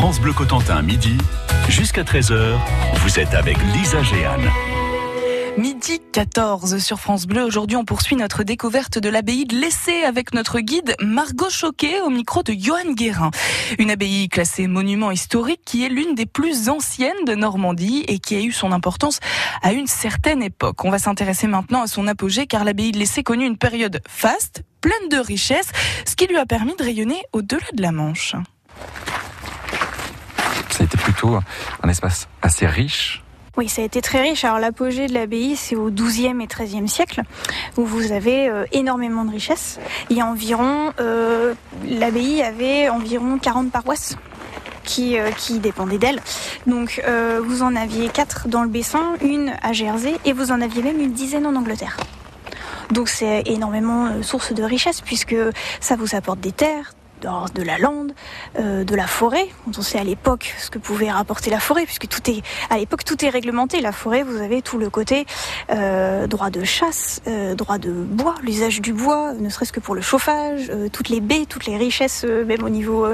France Bleu Cotentin, midi, jusqu'à 13h, vous êtes avec Lisa Géane. Midi 14 sur France Bleu. Aujourd'hui, on poursuit notre découverte de l'abbaye de Lessé avec notre guide Margot Choquet au micro de Johan Guérin. Une abbaye classée monument historique qui est l'une des plus anciennes de Normandie et qui a eu son importance à une certaine époque. On va s'intéresser maintenant à son apogée car l'abbaye de Lessé connut une période faste, pleine de richesses, ce qui lui a permis de rayonner au-delà de la Manche. Ça a été plutôt un espace assez riche oui, ça a été très riche. Alors l'apogée de l'abbaye, c'est au XIIe et XIIIe siècle, où vous avez euh, énormément de richesses. Il y a environ, euh, l'abbaye avait environ 40 paroisses. Qui, euh, qui dépendaient d'elle. Donc vous en aviez quatre dans le Bessin, une à Jersey et vous en aviez même une dizaine en Angleterre. Donc c'est énormément source de richesse puisque ça vous apporte des terres, de la lande, euh, de la forêt. On sait à l'époque ce que pouvait rapporter la forêt, puisque tout est à l'époque tout est réglementé. La forêt, vous avez tout le côté euh, droit de chasse, euh, droit de bois, l'usage du bois, ne serait-ce que pour le chauffage, toutes les baies, toutes les richesses, même au niveau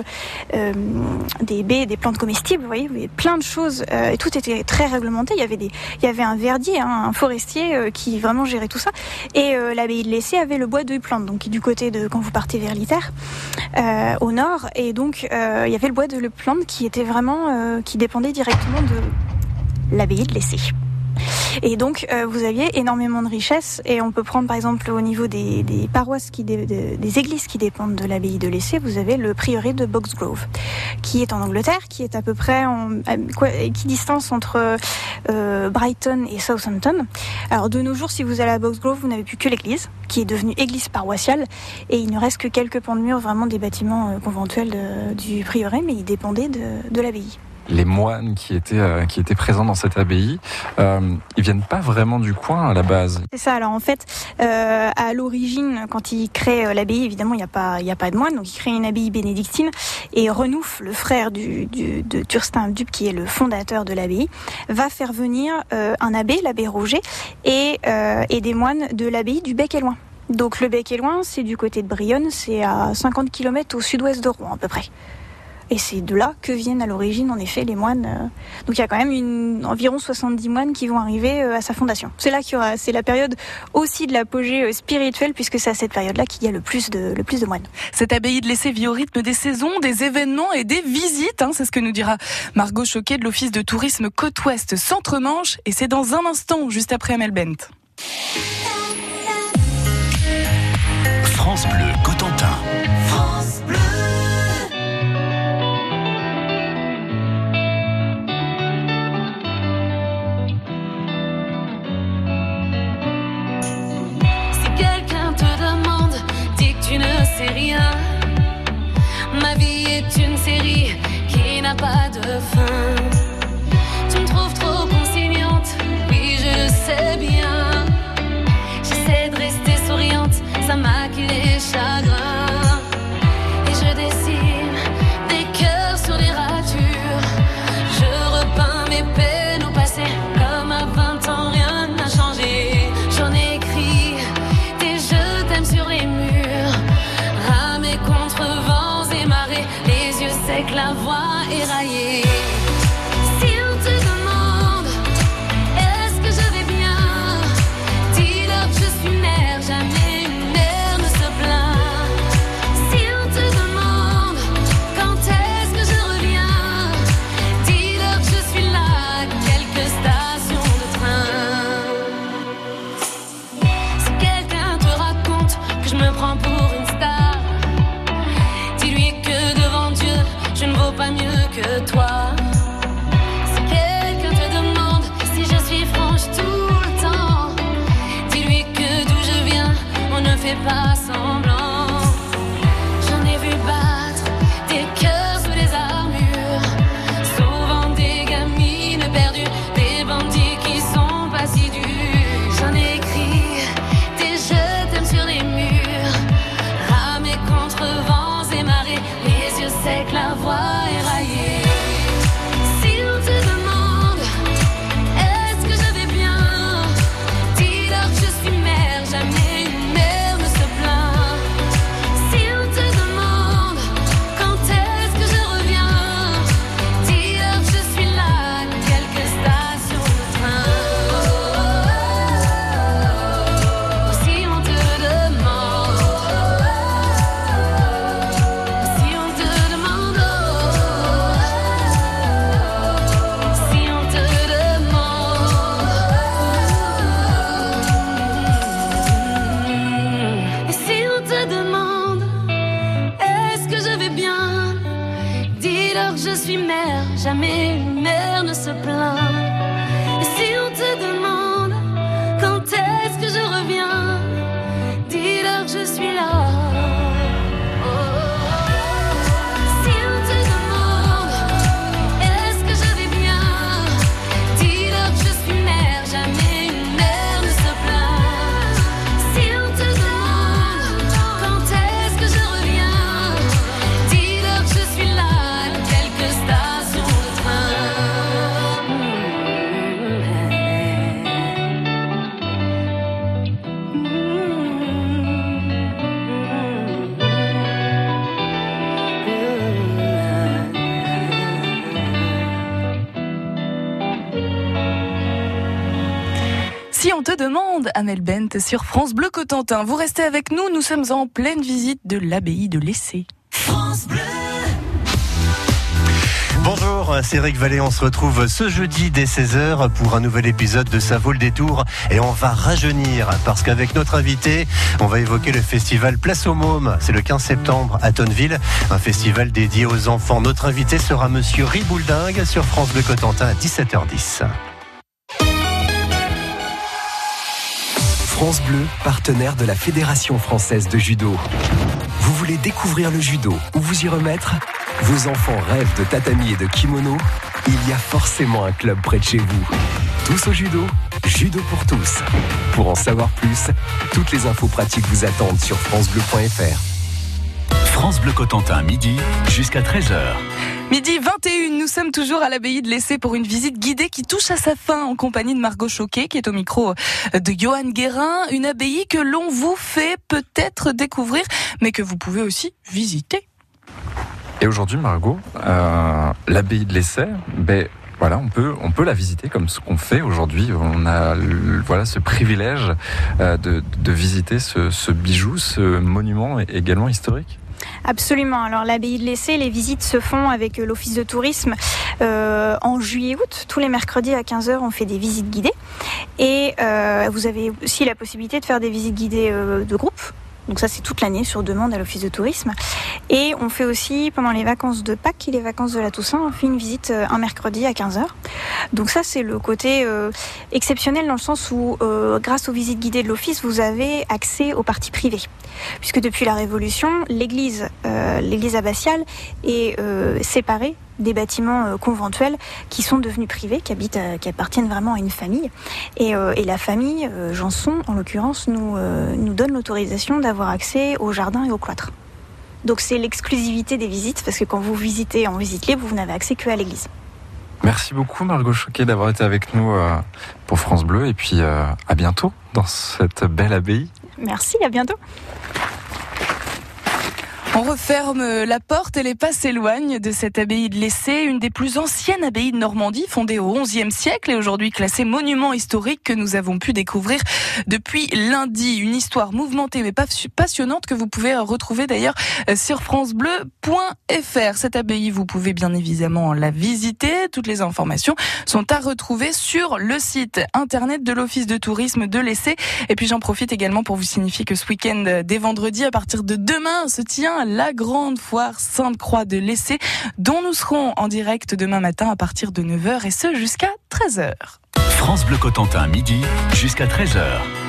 des baies, des plantes comestibles. Vous voyez, y avait plein de choses et tout était très réglementé. Il y avait il y avait un verdier, hein, un forestier qui vraiment gérait tout ça. Et l'abbaye de Lessé avait le bois de plante, donc du côté de quand vous partez vers l'Iter. Euh, au nord. Et donc, euh, il y avait le bois de Le Plante qui était vraiment, euh, qui dépendait directement de l'abbaye de Lessé. Et donc, euh, vous aviez énormément de richesses. Et on peut prendre, par exemple, au niveau des, paroisses, qui, des, églises qui dépendent de l'abbaye de Lessé, vous avez le prieuré de Boxgrove, qui est en Angleterre, qui est à peu près en, qui distance entre euh, Brighton et Southampton. Alors, de nos jours, si vous allez à Boxgrove, vous n'avez plus que l'église, qui est devenue église paroissiale. Et il ne reste que quelques pans de mur, vraiment des bâtiments euh, conventuels du prieuré, mais ils dépendaient de l'abbaye les moines qui étaient euh, qui étaient présents dans cette abbaye, euh, ils viennent pas vraiment du coin à la base. C'est ça. Alors en fait, euh, à l'origine, quand ils créent euh, l'abbaye, évidemment, il n'y a pas a pas de moines, donc ils créent une abbaye bénédictine et Renouf, le frère du, du de Turstin Dup, qui est le fondateur de l'abbaye, va faire venir un abbé, l'abbé Roger, et et des moines de l'abbaye du Bec et Loin. Donc le Bec et Loin, c'est du côté de Brionne, c'est à 50 km au sud-ouest de Rouen à peu près. Et c'est de là que viennent à l'origine, en effet, les moines. Euh. Donc il y a quand même une, environ 70 moines qui vont arriver euh, à sa fondation. C'est là qu'il y aura, c'est la période aussi de l'apogée euh, spirituelle, puisque c'est à cette période-là qu'il y a le plus de, le plus de moines. Cette abbaye de l'Essai vit au rythme des saisons, des événements et des visites. Hein, c'est ce que nous dira Margot Choquet de l'Office de tourisme Côte-Ouest Centre-Manche. Et c'est dans un instant, juste après Amel Bent. France Bleu n'a pas de fin. prends pour une star. Dis-lui que devant Dieu, je ne vaux pas mieux que toi. Si quelqu'un te demande si je suis franche tout le temps, dis-lui que d'où je viens, on ne fait pas semblant. Te demande, Amel Bent sur France Bleu Cotentin, vous restez avec nous, nous sommes en pleine visite de l'abbaye de l'Essai. Bonjour, c'est Eric Vallée. On se retrouve ce jeudi dès 16h pour un nouvel épisode de Ça vaut le détour. Et on va rajeunir parce qu'avec notre invité, on va évoquer le festival Place aux Mômes. C'est le 15 septembre à Tonneville, un festival dédié aux enfants. Notre invité sera monsieur Ribouldingue sur France Bleu Cotentin à 17h10. France Bleu, partenaire de la Fédération française de judo. Vous voulez découvrir le judo ou vous y remettre? Vos enfants rêvent de tatami et de kimono? Il y a forcément un club près de chez vous. Tous au judo, judo pour tous. Pour en savoir plus, toutes les infos pratiques vous attendent sur francebleu.fr. France Bleu Cotentin, midi jusqu'à 13h. Midi 21, nous sommes toujours à l'abbaye de l'Essai pour une visite guidée qui touche à sa fin en compagnie de Margot Choquet qui est au micro de Johan Guérin, une abbaye que l'on vous fait peut-être découvrir mais que vous pouvez aussi visiter. Et aujourd'hui, Margot, euh, l'abbaye de l'Essai, ben, voilà, on peut, on peut la visiter comme ce qu'on fait aujourd'hui. On a voilà, ce privilège euh, de, de visiter ce, ce bijou, ce monument également historique. Absolument. Alors l'abbaye de l'Essai, les visites se font avec euh, l'office de tourisme euh, en juillet-août. Tous les mercredis à 15h, on fait des visites guidées. Et euh, vous avez aussi la possibilité de faire des visites guidées de groupe. Donc ça, c'est toute l'année sur demande à l'office de tourisme. Et on fait aussi, pendant les vacances de Pâques et les vacances de la Toussaint, on fait une visite euh, un mercredi à 15h. Donc ça, c'est le côté euh, exceptionnel dans le sens où, euh, grâce aux visites guidées de l'office, vous avez accès aux parties privées. Puisque depuis la Révolution, l'église, l'église abbatiale est séparée des bâtiments euh, conventuels qui sont devenus privés, qui habitent, euh, qui appartiennent vraiment à une famille. Et, euh, et la famille Janson, en l'occurrence, nous, nous donne l'autorisation d'avoir accès au jardin et au cloître. Donc c'est l'exclusivité des visites, parce que quand vous visitez en visite libre, vous n'avez accès que à l'église. Merci beaucoup, Margot Choquet, d'avoir été avec nous pour France Bleu. Et puis, à bientôt dans cette belle abbaye. Merci, à bientôt. On referme la porte et les pas s'éloignent de cette abbaye de l'Essai, une des plus anciennes abbayes de Normandie, fondée au XIe siècle et aujourd'hui classée monument historique que nous avons pu découvrir depuis lundi. Une histoire mouvementée mais pas- passionnante que vous pouvez retrouver d'ailleurs sur francebleu.fr. Cette abbaye, vous pouvez bien évidemment la visiter. Toutes les informations sont à retrouver sur le site internet de l'Office de tourisme de l'Essai. Et puis j'en profite également pour vous signifier que ce week-end, dès vendredi, à partir de demain, se tient la grande foire Sainte-Croix de l'Essai, dont nous serons en direct demain matin à partir de 9h et ce jusqu'à 13h. France Bleu Cotentin, midi jusqu'à 13h.